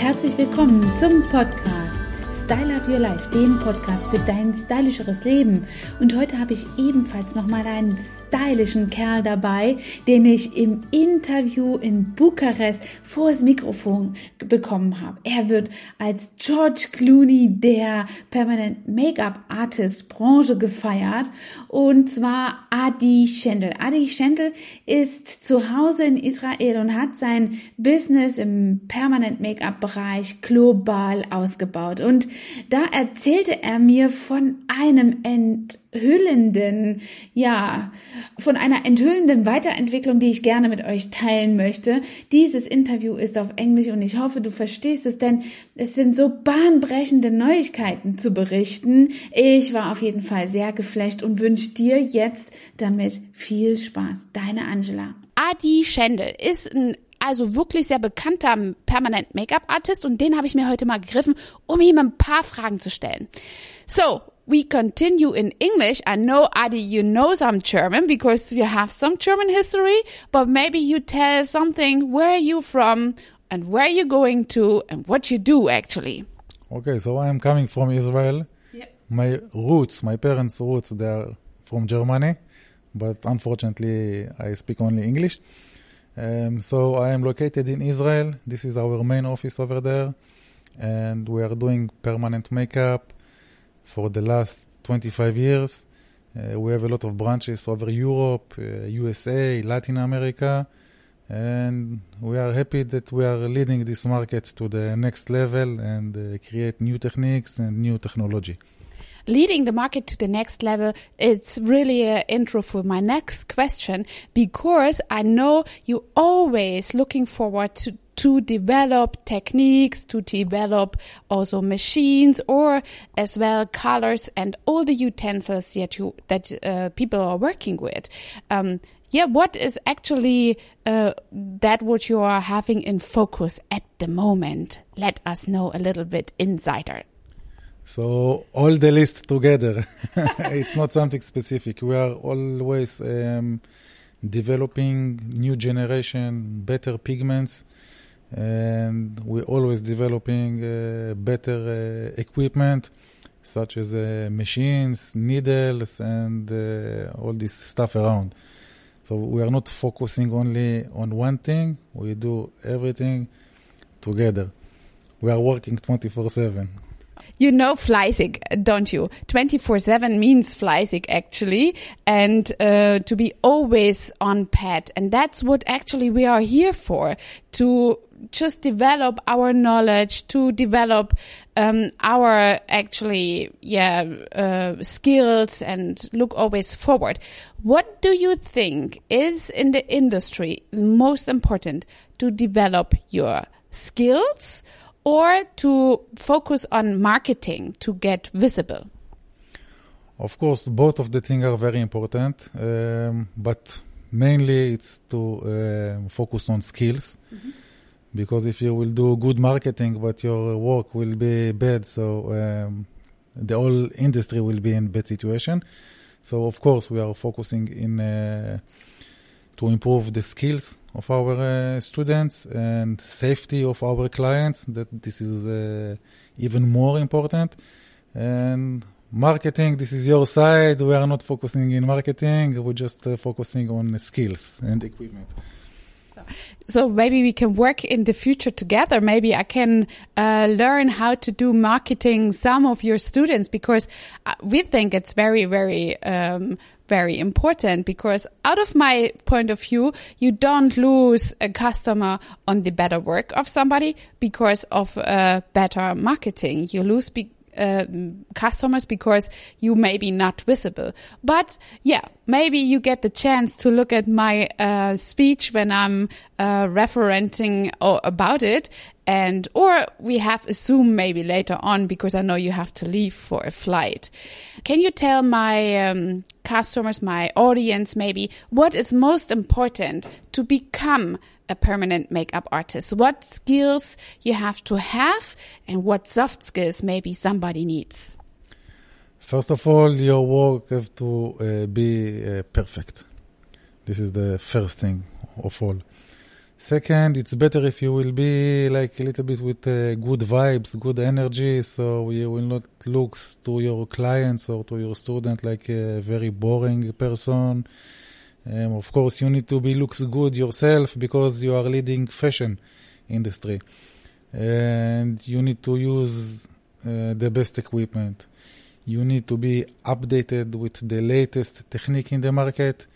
Herzlich willkommen zum Podcast Style Up Your Life, den Podcast für dein stylischeres Leben. Und heute habe ich ebenfalls nochmal einen stylischen Kerl dabei, den ich im Interview in Bukarest vor das Mikrofon bekommen habe. Er wird als George Clooney der Permanent Make-up Artist Branche gefeiert und zwar Adi Schendel. Adi Schendel ist zu Hause in Israel und hat sein Business im Permanent Make-up Bereich global ausgebaut und da erzählte er mir von einem enthüllenden, ja, von einer enthüllenden Weiterentwicklung, die ich gerne mit euch teilen möchte. Dieses Interview ist auf Englisch und ich hoffe, du verstehst es, denn es sind so bahnbrechende Neuigkeiten zu berichten. Ich war auf jeden Fall sehr geflasht und wünsche dir jetzt damit viel Spaß. Deine Angela. Adi Schendel ist ein also wirklich sehr bekannter Permanent Make-up Artist und den habe ich mir heute mal gegriffen, um ihm ein paar Fragen zu stellen. So, we continue in English. I know, Adi, you know some German because you have some German history, but maybe you tell something, where are you from and where are you going to and what you do actually. Okay, so I am coming from Israel. My roots, my parents' roots, they're from Germany, but unfortunately I speak only English. Um, so I am located in Israel. This is our main office over there, and we are doing permanent makeup for the last 25 years. Uh, we have a lot of branches over Europe, uh, USA, Latin America, and we are happy that we are leading this market to the next level and uh, create new techniques and new technology leading the market to the next level, it's really an intro for my next question because I know you always looking forward to to develop techniques, to develop also machines or as well colors and all the utensils that you that uh, people are working with. Um, yeah, what is actually uh, that what you are having in focus at the moment? Let us know a little bit insider. So all the list together. it's not something specific. We are always um, developing new generation, better pigments, and we're always developing uh, better uh, equipment, such as uh, machines, needles, and uh, all this stuff around. So we are not focusing only on one thing. We do everything together. We are working 24 7. You know fleißig, don't you? 24-7 means fleißig actually and uh, to be always on pad. And that's what actually we are here for, to just develop our knowledge, to develop um, our actually, yeah, uh, skills and look always forward. What do you think is in the industry most important to develop your skills or to focus on marketing to get visible? Of course, both of the things are very important, um, but mainly it's to uh, focus on skills. Mm-hmm. Because if you will do good marketing, but your work will be bad, so um, the whole industry will be in bad situation. So of course, we are focusing in uh, to improve the skills of our uh, students and safety of our clients. That this is uh, even more important. And marketing, this is your side. We are not focusing in marketing. We're just uh, focusing on skills and equipment. So, maybe we can work in the future together. Maybe I can uh, learn how to do marketing some of your students because uh, we think it's very, very um, very important because out of my point of view, you don't lose a customer on the better work of somebody because of uh, better marketing. You lose be- uh, customers because you may be not visible. But yeah, maybe you get the chance to look at my uh, speech when I'm uh, referencing about it and or we have a zoom maybe later on because i know you have to leave for a flight can you tell my um, customers my audience maybe what is most important to become a permanent makeup artist. What skills you have to have and what soft skills maybe somebody needs? First of all your work has to uh, be uh, perfect. This is the first thing of all. Second, it's better if you will be like a little bit with uh, good vibes, good energy, so you will not look to your clients or to your student like a very boring person. Um, of course, you need to be looks good yourself because you are leading fashion industry, and you need to use uh, the best equipment. You need to be updated with the latest technique in the market,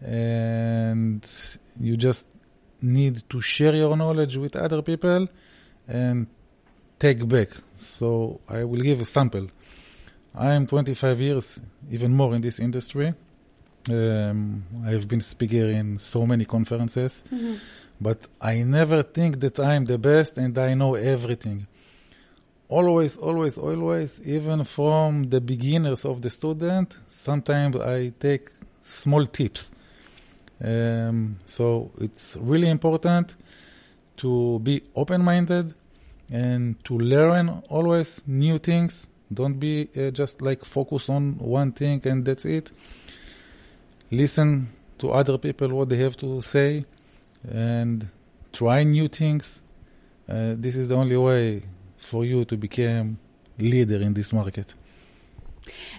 and you just need to share your knowledge with other people and take back. So I will give a sample. I am 25 years, even more in this industry. Um, I've been speaker in so many conferences, mm-hmm. but I never think that I'm the best and I know everything. Always, always, always, even from the beginners of the student, sometimes I take small tips um, so it's really important to be open-minded and to learn always new things. Don't be uh, just like focus on one thing and that's it. Listen to other people what they have to say and try new things. Uh, this is the only way for you to become leader in this market.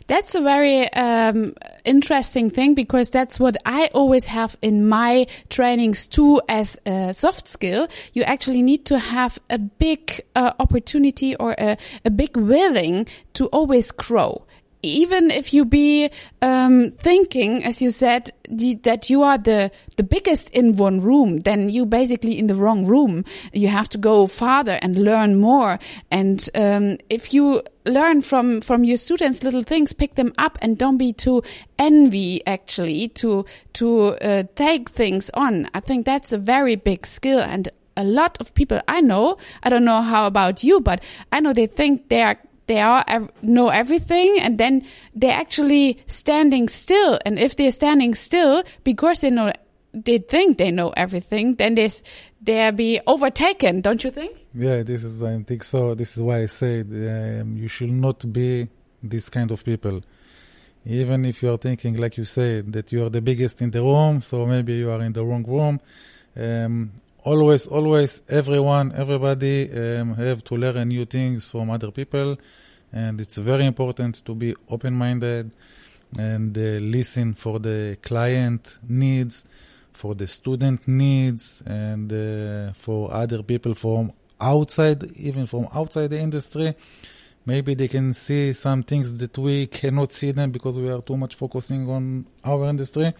That's a very um, interesting thing because that's what I always have in my trainings too as a soft skill. You actually need to have a big uh, opportunity or a, a big willing to always grow even if you be um, thinking, as you said, the, that you are the the biggest in one room, then you basically in the wrong room. You have to go farther and learn more. And um, if you learn from from your students little things, pick them up, and don't be too envy. Actually, to to uh, take things on. I think that's a very big skill and. A lot of people I know, I don't know how about you, but I know they think they are they are know everything and then they're actually standing still. And if they're standing still because they know they think they know everything then they they'll be overtaken don't you think? Yeah this is i think so. This is why i said um, you should not be this kind of people. Even if you are thinking like you said that you are the biggest in the room so maybe you are in the wrong room um, always, always, everyone, everybody um, have to learn new things from other people, and it's very important to be open-minded and uh, listen for the client needs, for the student needs, and uh, for other people from outside, even from outside the industry. Maybe they can see some things that we cannot see them because we are too much focusing on our industry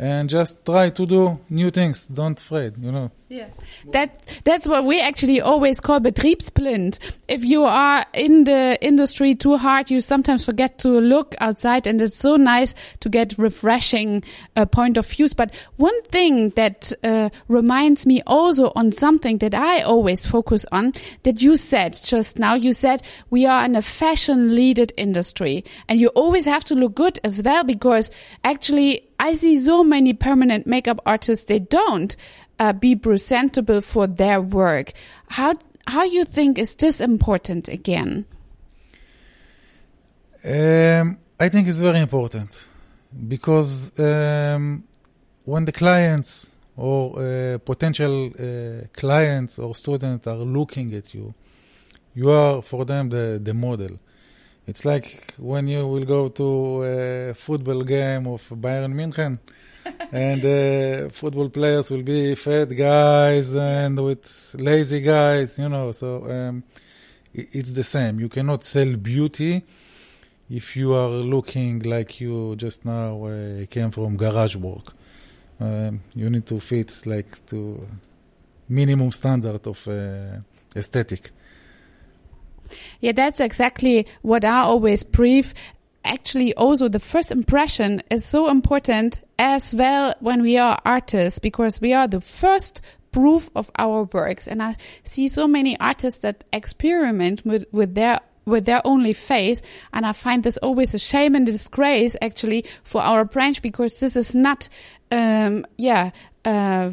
and just try to do new things. Don't afraid, you know. Yeah, that that's what we actually always call betriebsblind. If you are in the industry too hard, you sometimes forget to look outside, and it's so nice to get refreshing uh, point of views. But one thing that uh, reminds me also on something that I always focus on that you said just now. You said we are in a fashion-leaded industry, and you always have to look good as well because actually I see so many permanent makeup artists they don't uh, be presentable for their work. How how you think is this important again? Um, I think it's very important because um, when the clients or uh, potential uh, clients or students are looking at you, you are for them the, the model. It's like when you will go to a football game of Bayern München and uh, football players will be fat guys and with lazy guys, you know. So um, it's the same. You cannot sell beauty if you are looking like you just now uh, came from garage work. Um, you need to fit like to minimum standard of uh, aesthetic. Yeah, that's exactly what I always brief. Actually also the first impression is so important as well when we are artists because we are the first proof of our works. And i see so many artists that experiment with, with their with their only face and i find this always a shame and a disgrace actually for our branch because this is not um yeah uh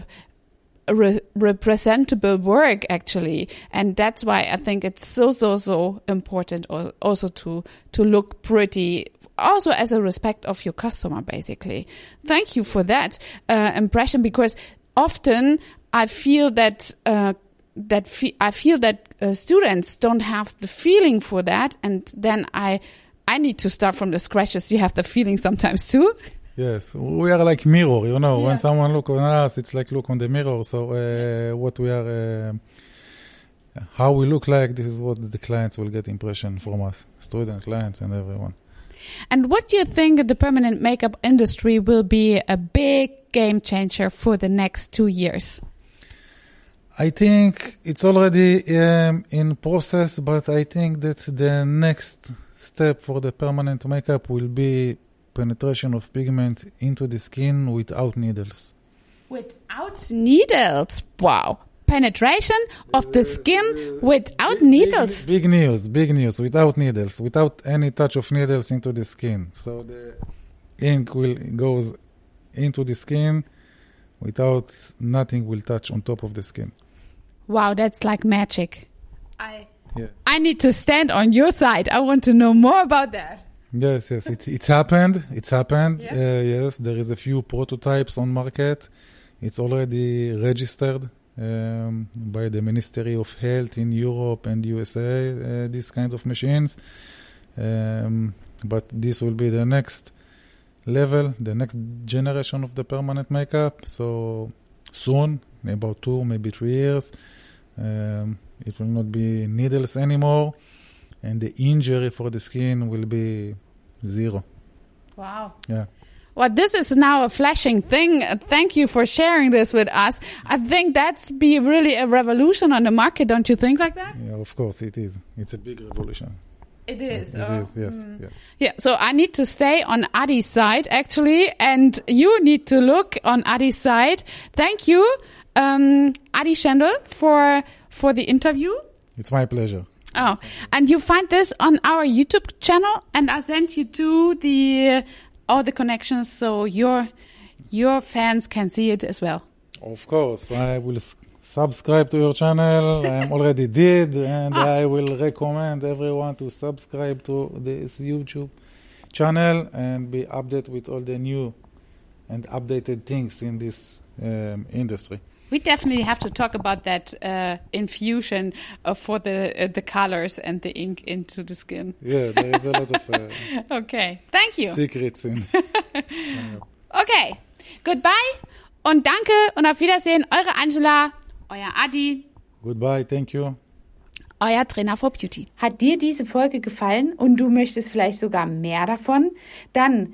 re representable work actually and that's why i think it's so so so important also to to look pretty also as a respect of your customer basically thank you for that uh, impression because often I feel that uh, that fe I feel that uh, students don't have the feeling for that, and then I I need to start from the scratches. You have the feeling sometimes too. Yes, we are like mirror, you know. When someone look on us, it's like look on the mirror. So uh, what we are, uh, how we look like, this is what the clients will get impression from us, student, clients, and everyone. And what do you think the permanent makeup industry will be a big game changer for the next two years? I think it's already um, in process, but I think that the next step for the permanent makeup will be penetration of pigment into the skin without needles. Without needles. Wow. Penetration of the skin without needles. Big, big news, big news, without needles, without any touch of needles into the skin. So the ink will goes into the skin without nothing will touch on top of the skin. Wow, that's like magic. I Yeah. I need to stand on your side. I want to know more about that. Yes, yes, it, it's happened. It's happened. Yes? Uh, yes, there is a few prototypes on market. It's already registered um, by the Ministry of Health in Europe and USA. Uh, these kind of machines, um, but this will be the next level, the next generation of the permanent makeup. So soon, about two, maybe three years, um, it will not be needles anymore and the injury for the skin will be zero. Wow. Yeah. Well, this is now a flashing thing. Thank you for sharing this with us. I think that's be really a revolution on the market. Don't you think like that? Yeah, of course it is. It's a big revolution. It is. It oh, is, yes, mm. yes. Yeah, so I need to stay on Adi's side actually, and you need to look on Adi's side. Thank you, um, Adi Schendel, for for the interview. It's my pleasure. Oh, and you find this on our YouTube channel, and I sent you to the all the connections so your your fans can see it as well. Of course, I will s- subscribe to your channel. I am already did, and Ah. I will recommend everyone to subscribe to this YouTube channel and be updated with all the new and updated things in this um, industry. We definitely have to talk about that uh, infusion uh, for the uh, the colors and the ink into the skin. Yeah, there is a lot of uh, Okay, thank you. secrets in. Okay, goodbye und danke und auf Wiedersehen. Eure Angela, euer Adi, Goodbye, thank you. euer Trainer for Beauty. Hat dir diese Folge gefallen und du möchtest vielleicht sogar mehr davon? Dann